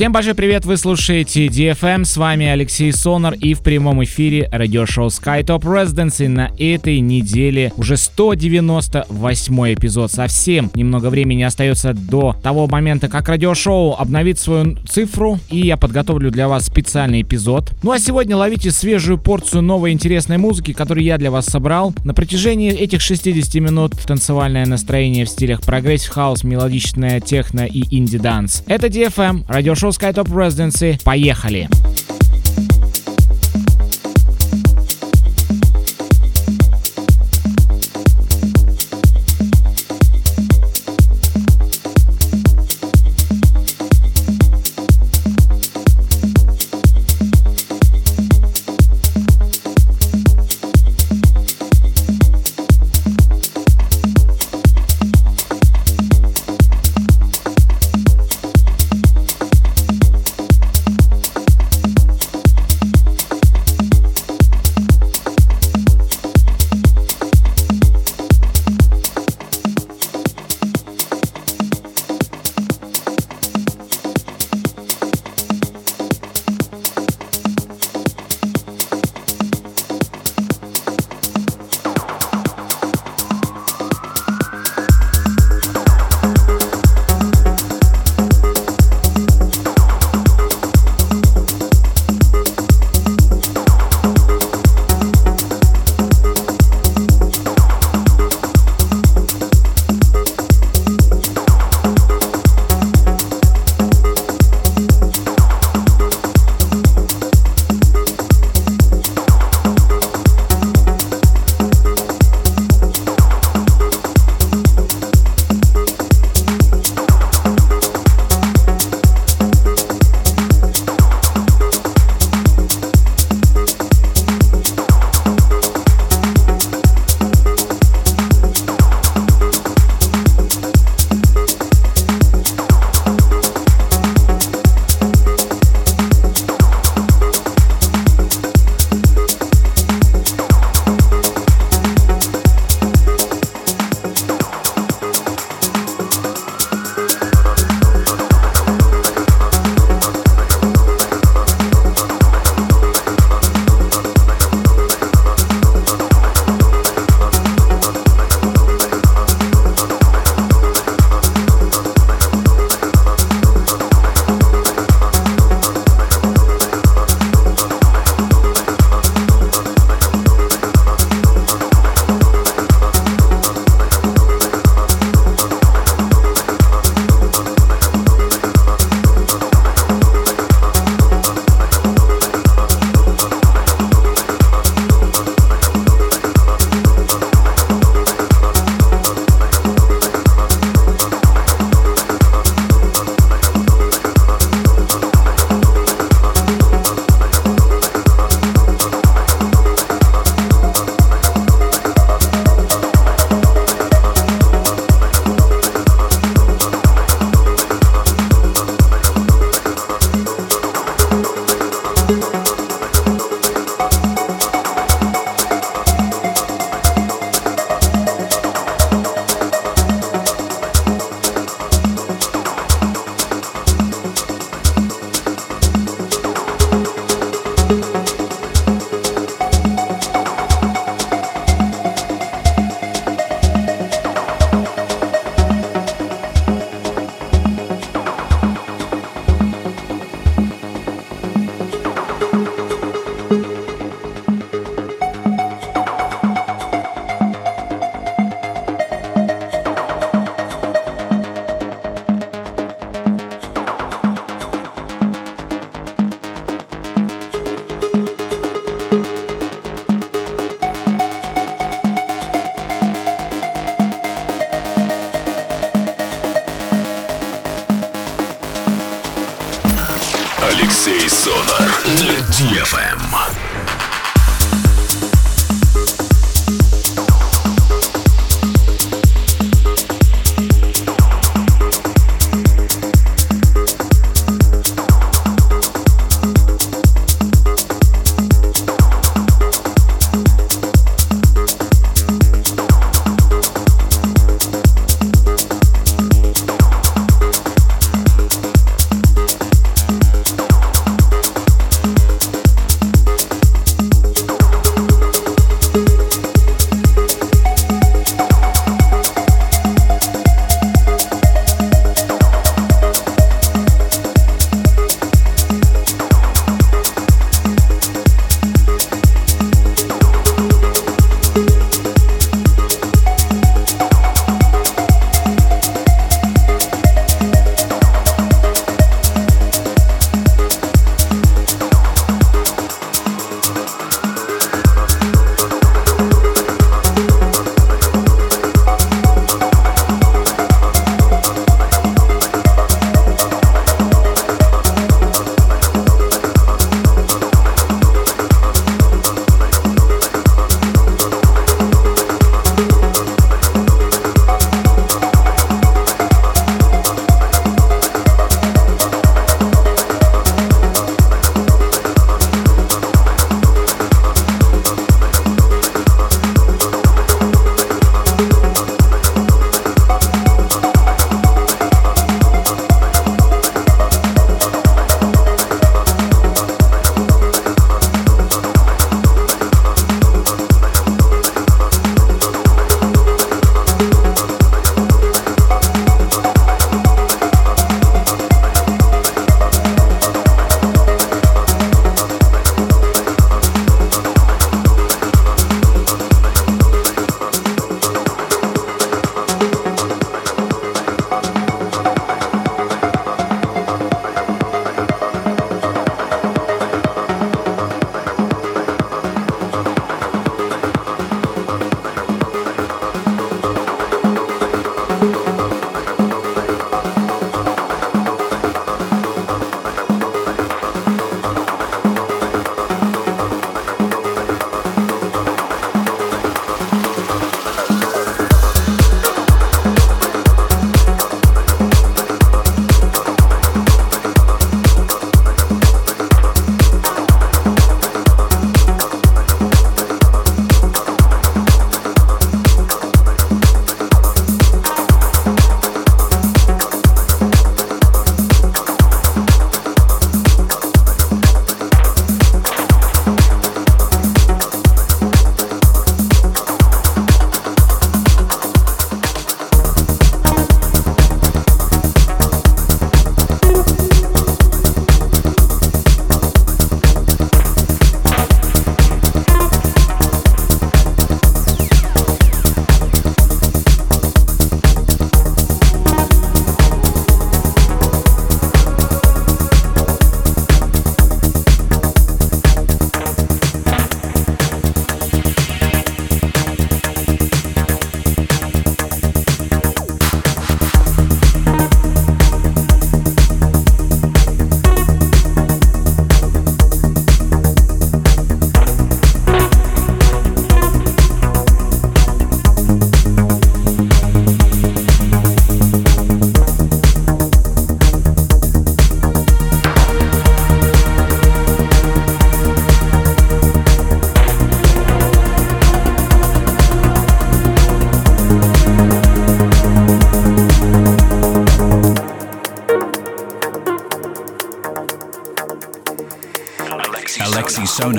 Всем большой привет, вы слушаете DFM, с вами Алексей Сонар и в прямом эфире радиошоу Skytop Residency на этой неделе уже 198 эпизод. Совсем немного времени остается до того момента, как радиошоу обновит свою цифру и я подготовлю для вас специальный эпизод. Ну а сегодня ловите свежую порцию новой интересной музыки, которую я для вас собрал. На протяжении этих 60 минут танцевальное настроение в стилях progressive house, мелодичная техно и indie dance. Это DFM, радиошоу Skytop Residency. Поехали! Алексей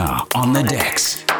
Sonar on the decks.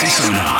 Sisona.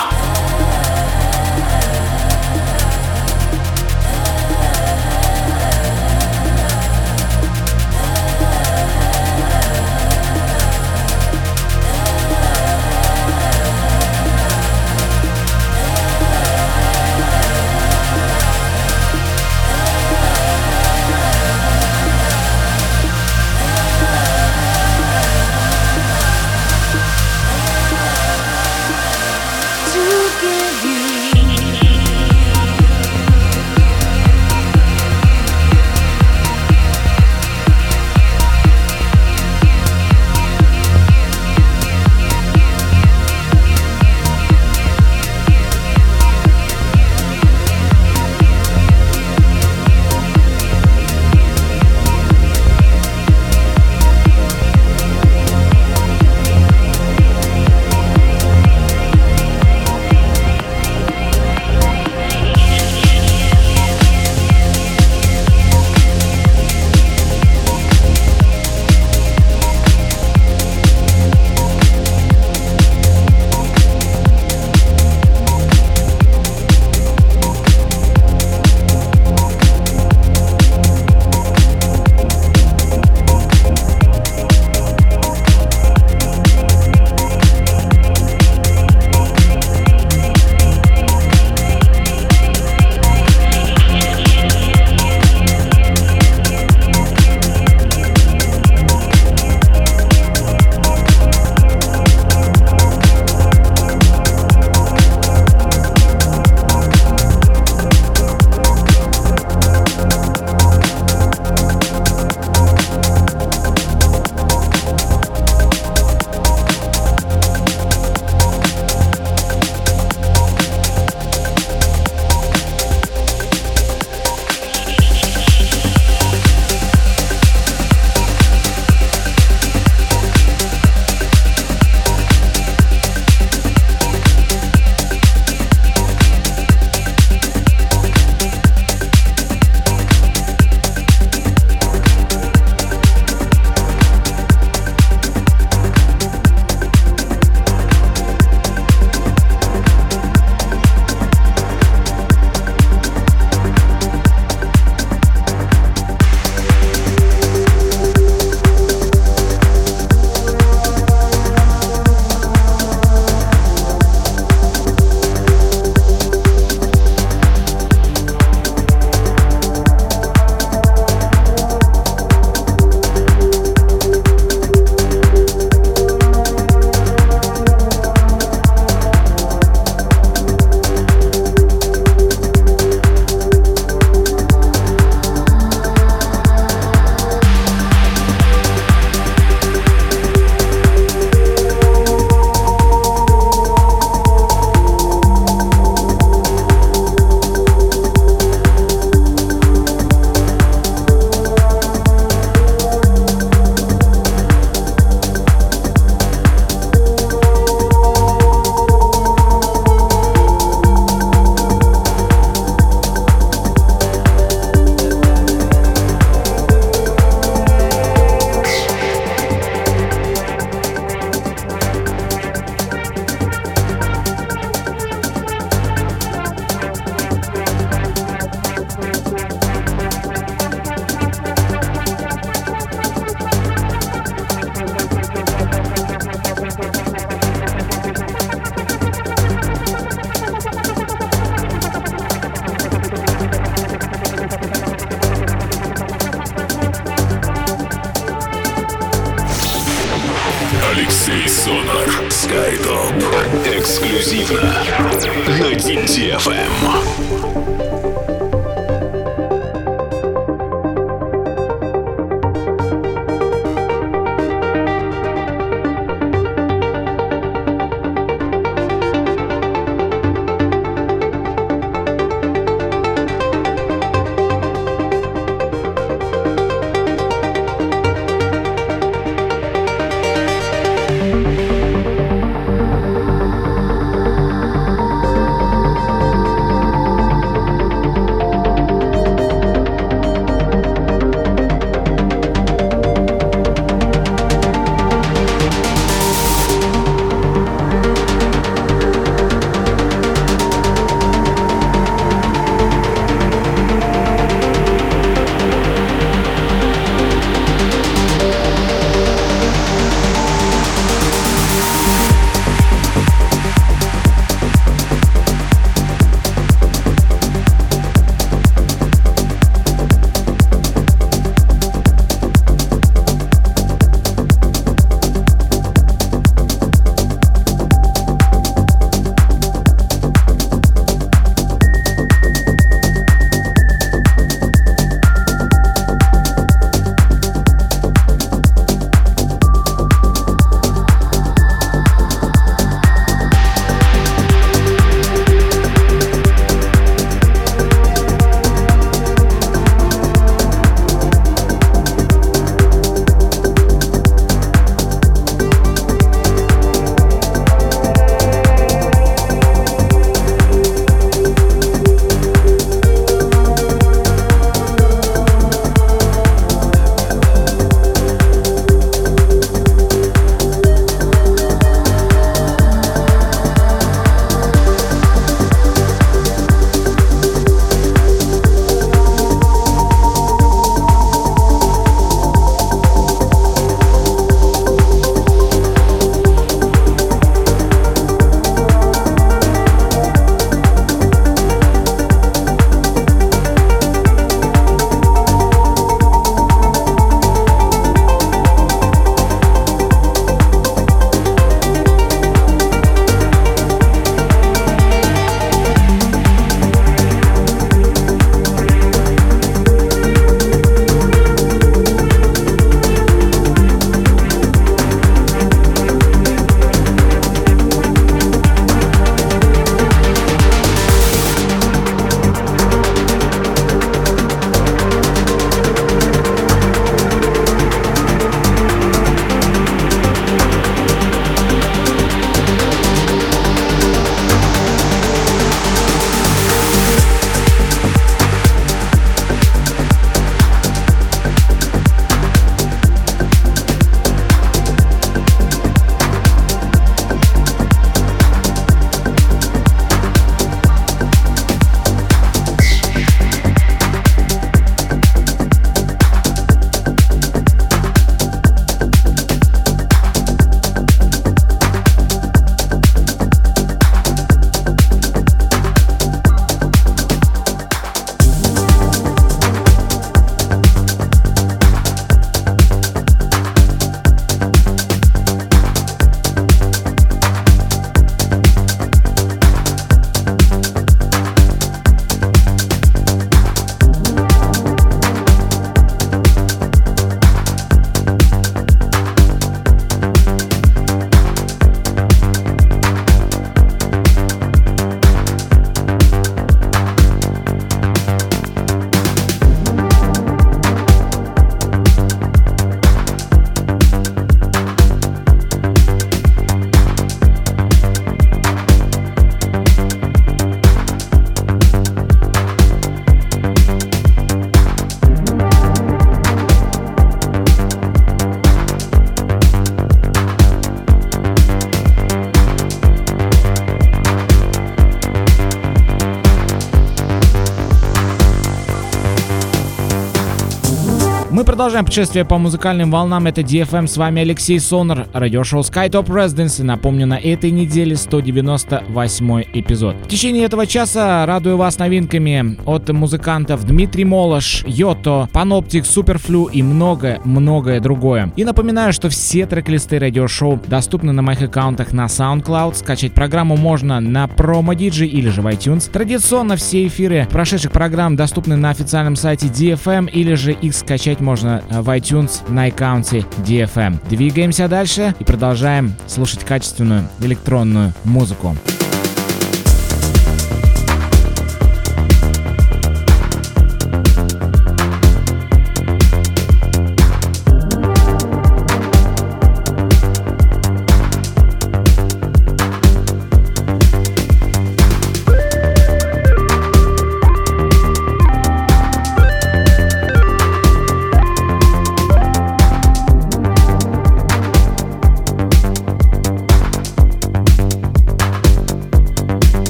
Продолжаем путешествие по музыкальным волнам. Это DFM, с вами Алексей Сонор, радиошоу Skytop Residency. Напомню, на этой неделе 198 эпизод. В течение этого часа радую вас новинками от музыкантов Дмитрий Молош, Йото, Паноптик, Суперфлю и многое-многое другое. И напоминаю, что все трек-листы радиошоу доступны на моих аккаунтах на SoundCloud. Скачать программу можно на Promo DJ или же в iTunes. Традиционно все эфиры прошедших программ доступны на официальном сайте DFM или же их скачать можно в iTunes на аккаунте DFM. Двигаемся дальше и продолжаем слушать качественную электронную музыку. exclusive.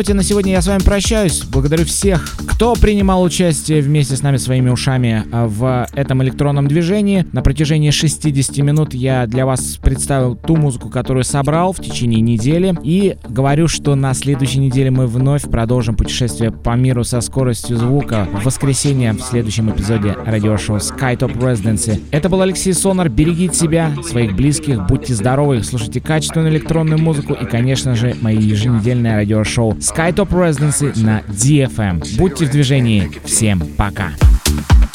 Ноте на сегодня я с вами прощаюсь. Благодарю всех, кто принимал участие вместе с нами своими ушами а, в этом электронном движении. На протяжении 60 минут я для вас представил ту музыку, которую собрал в течение недели. И говорю, что на следующей неделе мы вновь продолжим путешествие по миру со скоростью звука в воскресенье в следующем эпизоде радиошоу Skytop Residency. Это был Алексей Сонар. Берегите себя, своих близких, будьте здоровы, слушайте качественную электронную музыку и, конечно же, мои еженедельное радиошоу Skytop Residency на DFM. Будьте в движении. Всем пока. I